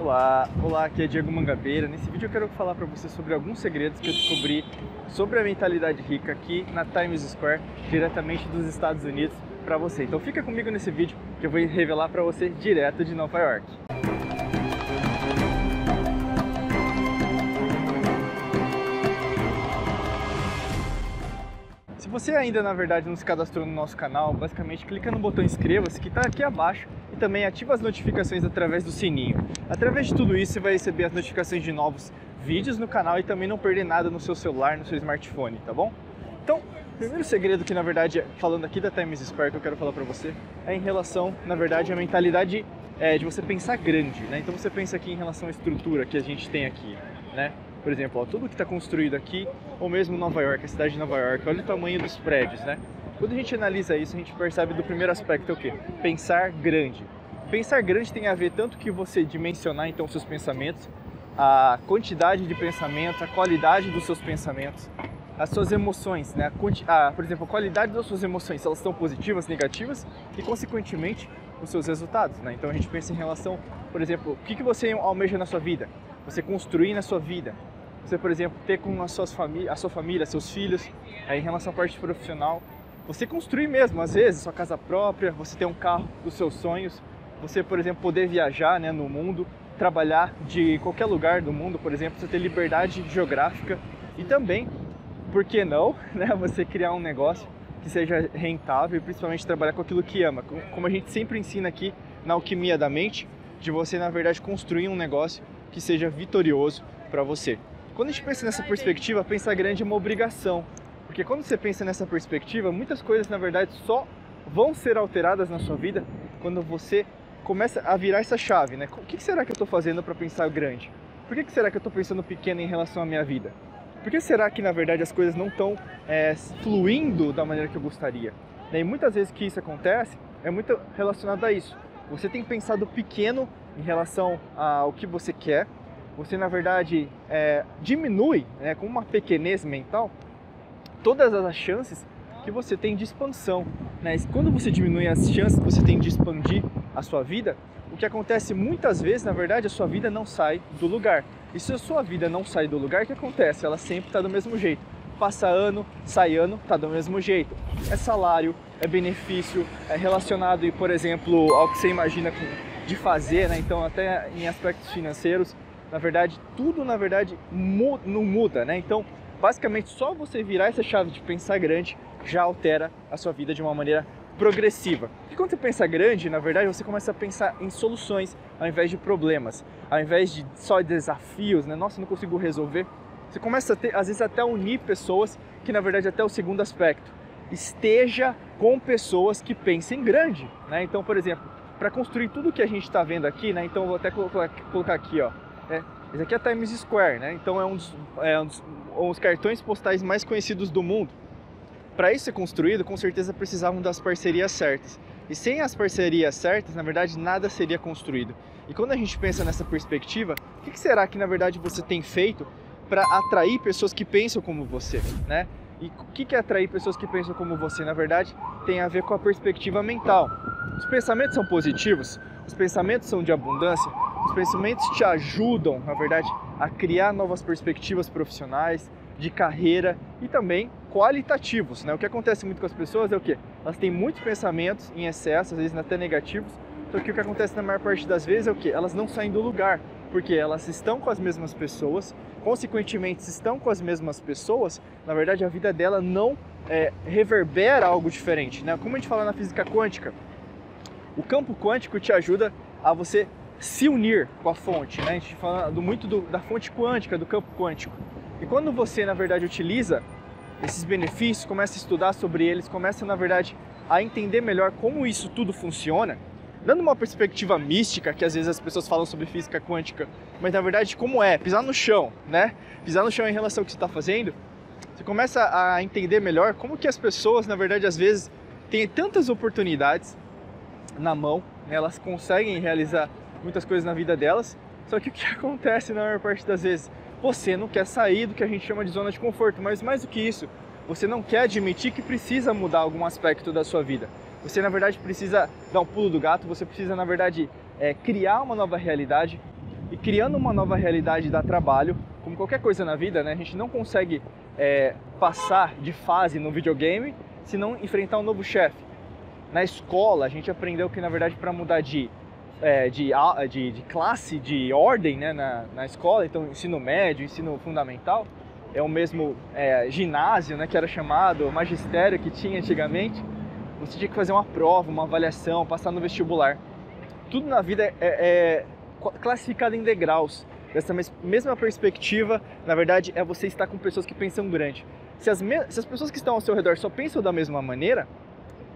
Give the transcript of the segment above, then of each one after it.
Olá, olá, aqui é Diego Mangabeira. Nesse vídeo eu quero falar para você sobre alguns segredos que eu descobri sobre a mentalidade rica aqui na Times Square, diretamente dos Estados Unidos para você. Então fica comigo nesse vídeo que eu vou revelar para você direto de Nova York. Você ainda, na verdade, não se cadastrou no nosso canal, basicamente clica no botão inscreva-se que está aqui abaixo e também ativa as notificações através do sininho. Através de tudo isso, você vai receber as notificações de novos vídeos no canal e também não perder nada no seu celular, no seu smartphone, tá bom? Então, primeiro segredo que, na verdade, falando aqui da Times Square que eu quero falar para você, é em relação, na verdade, à mentalidade é, de você pensar grande, né? Então você pensa aqui em relação à estrutura que a gente tem aqui, né? Por exemplo, ó, tudo que está construído aqui, ou mesmo Nova York, a cidade de Nova York, olha o tamanho dos prédios, né? Quando a gente analisa isso, a gente percebe do primeiro aspecto é o quê? Pensar grande. Pensar grande tem a ver tanto que você dimensionar então seus pensamentos, a quantidade de pensamentos, a qualidade dos seus pensamentos, as suas emoções, né? A, por exemplo, a qualidade das suas emoções, se elas estão positivas, negativas e consequentemente os seus resultados, né? Então a gente pensa em relação, por exemplo, o que, que você almeja na sua vida? Você construir na sua vida, você, por exemplo, ter com as suas a sua família, seus filhos, em relação à parte profissional, você construir mesmo, às vezes, sua casa própria, você ter um carro dos seus sonhos, você, por exemplo, poder viajar né, no mundo, trabalhar de qualquer lugar do mundo, por exemplo, você ter liberdade geográfica e também, por que não, né, você criar um negócio que seja rentável e principalmente trabalhar com aquilo que ama. Como a gente sempre ensina aqui na Alquimia da Mente, de você, na verdade, construir um negócio que seja vitorioso para você. Quando a gente pensa nessa perspectiva, pensar grande é uma obrigação. Porque quando você pensa nessa perspectiva, muitas coisas na verdade só vão ser alteradas na sua vida quando você começa a virar essa chave, né? O que será que eu estou fazendo para pensar grande? Por que será que eu estou pensando pequeno em relação à minha vida? Por que será que na verdade as coisas não estão é, fluindo da maneira que eu gostaria? E muitas vezes que isso acontece é muito relacionado a isso. Você tem pensado pequeno em relação ao que você quer você na verdade é, diminui né, com uma pequenez mental todas as chances que você tem de expansão. Né? Quando você diminui as chances que você tem de expandir a sua vida, o que acontece muitas vezes, na verdade, a sua vida não sai do lugar. E se a sua vida não sai do lugar, o que acontece? Ela sempre está do mesmo jeito. Passa ano, sai ano, está do mesmo jeito. É salário, é benefício, é relacionado, por exemplo, ao que você imagina de fazer, né? então até em aspectos financeiros na verdade, tudo na verdade não muda, né? Então, basicamente, só você virar essa chave de pensar grande já altera a sua vida de uma maneira progressiva. E quando você pensa grande, na verdade, você começa a pensar em soluções ao invés de problemas, ao invés de só desafios, né? Nossa, não consigo resolver. Você começa a ter, às vezes, até unir pessoas, que na verdade até o segundo aspecto. Esteja com pessoas que pensem grande, né? Então, por exemplo, para construir tudo que a gente está vendo aqui, né? Então, vou até colocar aqui, ó é, esse aqui é Times Square, né? Então é um dos, é um dos, um cartões postais mais conhecidos do mundo. Para isso ser construído, com certeza precisavam das parcerias certas. E sem as parcerias certas, na verdade, nada seria construído. E quando a gente pensa nessa perspectiva, o que será que na verdade você tem feito para atrair pessoas que pensam como você, né? E o que é atrair pessoas que pensam como você? Na verdade, tem a ver com a perspectiva mental. Os pensamentos são positivos, os pensamentos são de abundância, os pensamentos te ajudam, na verdade, a criar novas perspectivas profissionais, de carreira e também qualitativos. Né? O que acontece muito com as pessoas é o que? Elas têm muitos pensamentos em excesso, às vezes até negativos, só que o que acontece na maior parte das vezes é o que? Elas não saem do lugar, porque elas estão com as mesmas pessoas, consequentemente, se estão com as mesmas pessoas, na verdade a vida dela não é, reverbera algo diferente. Né? Como a gente fala na física quântica, o campo quântico te ajuda a você se unir com a fonte, né? A gente fala muito do, da fonte quântica, do campo quântico. E quando você, na verdade, utiliza esses benefícios, começa a estudar sobre eles, começa, na verdade, a entender melhor como isso tudo funciona, dando uma perspectiva mística, que às vezes as pessoas falam sobre física quântica, mas na verdade como é, pisar no chão, né? Pisar no chão em relação ao que você está fazendo, você começa a entender melhor como que as pessoas, na verdade, às vezes têm tantas oportunidades na mão, né? elas conseguem realizar muitas coisas na vida delas. Só que o que acontece na maior parte das vezes? Você não quer sair do que a gente chama de zona de conforto, mas mais do que isso, você não quer admitir que precisa mudar algum aspecto da sua vida. Você, na verdade, precisa dar um pulo do gato, você precisa, na verdade, é, criar uma nova realidade. e criando uma nova realidade dá trabalho, como qualquer coisa na vida, né? A gente não consegue é, passar de fase no videogame se não enfrentar um novo chefe. Na escola, a gente aprendeu que, na verdade, para mudar de, é, de, de, de, classe, de ordem né, na, na escola, então ensino médio, ensino fundamental, é o mesmo é, ginásio, né, que era chamado, magistério que tinha antigamente, você tinha que fazer uma prova, uma avaliação, passar no vestibular. Tudo na vida é, é classificado em degraus. Dessa mesma perspectiva, na verdade, é você estar com pessoas que pensam grande. Se as, se as pessoas que estão ao seu redor só pensam da mesma maneira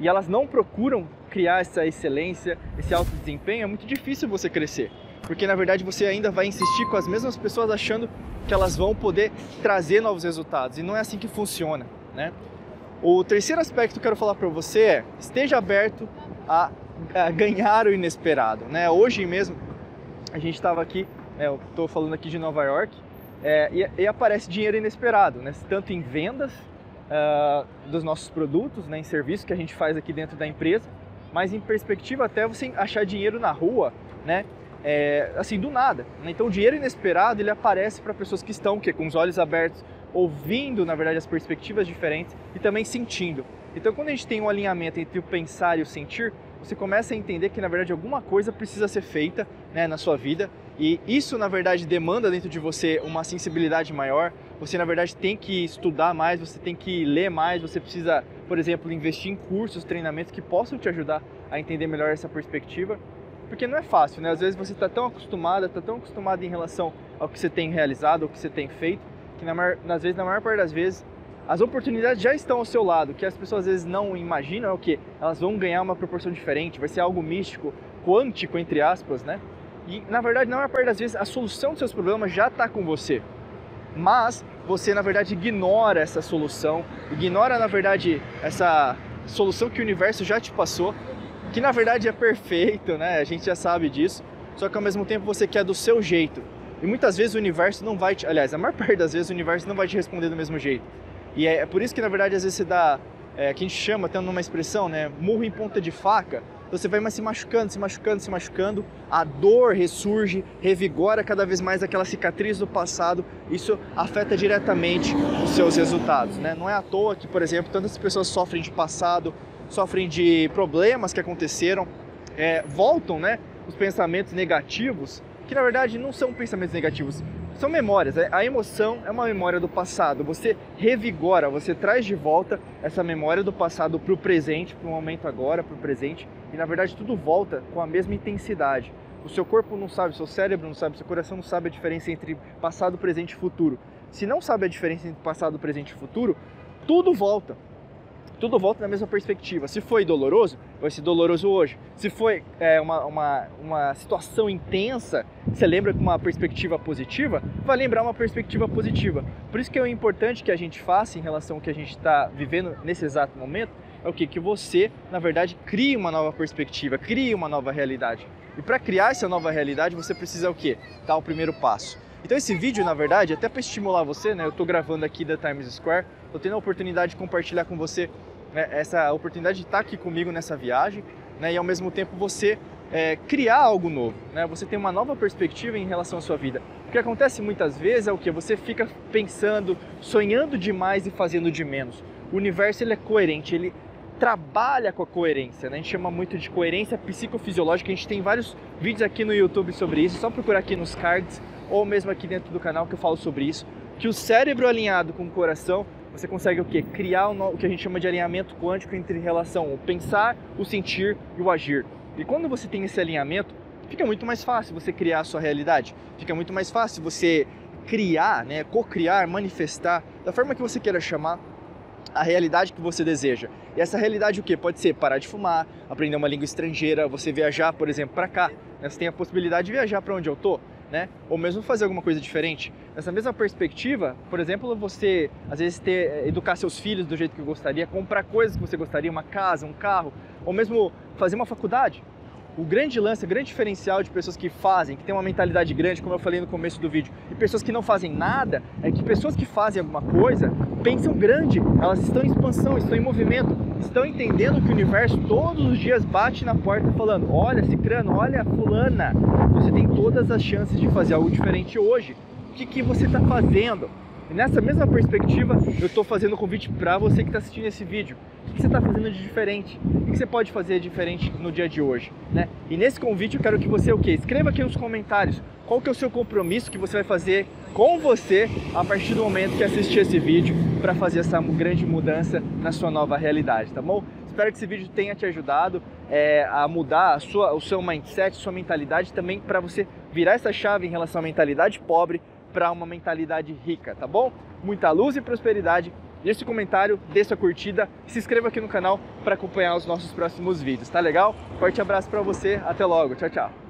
e elas não procuram criar essa excelência, esse alto desempenho, é muito difícil você crescer. Porque na verdade você ainda vai insistir com as mesmas pessoas achando que elas vão poder trazer novos resultados. E não é assim que funciona, né? O terceiro aspecto que eu quero falar para você é: esteja aberto a, a ganhar o inesperado, né? Hoje mesmo a gente estava aqui, né, eu estou falando aqui de Nova York, é, e, e, aparece dinheiro inesperado, né? tanto em vendas uh, dos nossos produtos, né, em serviços que a gente faz aqui dentro da empresa, mas em perspectiva até você achar dinheiro na rua, né? É, assim, do nada. Né? Então o dinheiro inesperado ele aparece para pessoas que estão que, com os olhos abertos, ouvindo, na verdade, as perspectivas diferentes e também sentindo. Então quando a gente tem um alinhamento entre o pensar e o sentir, você começa a entender que na verdade alguma coisa precisa ser feita né, na sua vida e isso na verdade demanda dentro de você uma sensibilidade maior. Você na verdade tem que estudar mais, você tem que ler mais, você precisa, por exemplo, investir em cursos, treinamentos que possam te ajudar a entender melhor essa perspectiva. Porque não é fácil, né? Às vezes você está tão acostumada, está tão acostumado em relação ao que você tem realizado, ao que você tem feito, que na maior, vezes, na maior parte das vezes as oportunidades já estão ao seu lado, que as pessoas às vezes não imaginam é o que elas vão ganhar uma proporção diferente, vai ser algo místico, quântico entre aspas, né? E na verdade, na maior parte das vezes, a solução dos seus problemas já está com você. Mas você na verdade ignora essa solução, ignora na verdade essa solução que o universo já te passou, que na verdade é perfeito, né? A gente já sabe disso. Só que ao mesmo tempo você quer do seu jeito. E muitas vezes o universo não vai te, aliás, a maior parte das vezes o universo não vai te responder do mesmo jeito. E é, é por isso que, na verdade, às vezes você dá, é, que a gente chama, tendo uma expressão, né, murro em ponta de faca, você vai se machucando, se machucando, se machucando, a dor ressurge, revigora cada vez mais aquela cicatriz do passado, isso afeta diretamente os seus resultados, né? Não é à toa que, por exemplo, tantas pessoas sofrem de passado, sofrem de problemas que aconteceram, é, voltam, né, os pensamentos negativos, que na verdade não são pensamentos negativos, são memórias. É, a emoção é uma memória do passado. Você revigora, você traz de volta essa memória do passado para o presente, para o momento agora, para o presente. E na verdade tudo volta com a mesma intensidade. O seu corpo não sabe, o seu cérebro não sabe, o seu coração não sabe a diferença entre passado, presente e futuro. Se não sabe a diferença entre passado, presente e futuro, tudo volta tudo volta na mesma perspectiva. Se foi doloroso, vai ser doloroso hoje. Se foi é, uma, uma, uma situação intensa, você lembra com uma perspectiva positiva, vai lembrar uma perspectiva positiva. Por isso que é importante que a gente faça em relação ao que a gente está vivendo nesse exato momento, é o que? Que você, na verdade, crie uma nova perspectiva, crie uma nova realidade. E para criar essa nova realidade, você precisa o quê? Dar o primeiro passo. Então esse vídeo, na verdade, até para estimular você, né? Eu estou gravando aqui da Times Square, estou tendo a oportunidade de compartilhar com você né, essa oportunidade de estar aqui comigo nessa viagem né, e ao mesmo tempo você é, criar algo novo, né? Você tem uma nova perspectiva em relação à sua vida. O que acontece muitas vezes é o que você fica pensando, sonhando demais e fazendo de menos. O universo ele é coerente, ele trabalha com a coerência, né? A gente chama muito de coerência psicofisiológica. A gente tem vários vídeos aqui no YouTube sobre isso. É só procurar aqui nos cards ou mesmo aqui dentro do canal que eu falo sobre isso. Que o cérebro alinhado com o coração você consegue o quê? Criar o que a gente chama de alinhamento quântico entre relação o pensar, o sentir e o agir. E quando você tem esse alinhamento, fica muito mais fácil você criar a sua realidade. Fica muito mais fácil você criar, né, co-criar, manifestar da forma que você queira chamar a realidade que você deseja. E essa realidade o que? Pode ser parar de fumar, aprender uma língua estrangeira, você viajar, por exemplo, para cá. Né? Você tem a possibilidade de viajar para onde eu tô né? Ou mesmo fazer alguma coisa diferente. Nessa mesma perspectiva, por exemplo, você às vezes ter, eh, educar seus filhos do jeito que gostaria, comprar coisas que você gostaria, uma casa, um carro, ou mesmo fazer uma faculdade. O grande lance, o grande diferencial de pessoas que fazem, que têm uma mentalidade grande, como eu falei no começo do vídeo, e pessoas que não fazem nada, é que pessoas que fazem alguma coisa pensam grande, elas estão em expansão, estão em movimento, estão entendendo que o universo todos os dias bate na porta falando: olha, Cicrano, olha, Fulana, você tem todas as chances de fazer algo diferente hoje. O que, que você está fazendo? E nessa mesma perspectiva, eu estou fazendo convite para você que está assistindo esse vídeo. O que você está fazendo de diferente? O que você pode fazer diferente no dia de hoje? Né? E nesse convite eu quero que você o quê? Escreva aqui nos comentários qual que é o seu compromisso que você vai fazer com você a partir do momento que assistir esse vídeo para fazer essa grande mudança na sua nova realidade, tá bom? Espero que esse vídeo tenha te ajudado é, a mudar a sua, o seu mindset, sua mentalidade também para você virar essa chave em relação à mentalidade pobre para uma mentalidade rica, tá bom? Muita luz e prosperidade. Deixe seu comentário, deixe sua curtida, se inscreva aqui no canal para acompanhar os nossos próximos vídeos, tá legal? Forte abraço para você, até logo, tchau, tchau.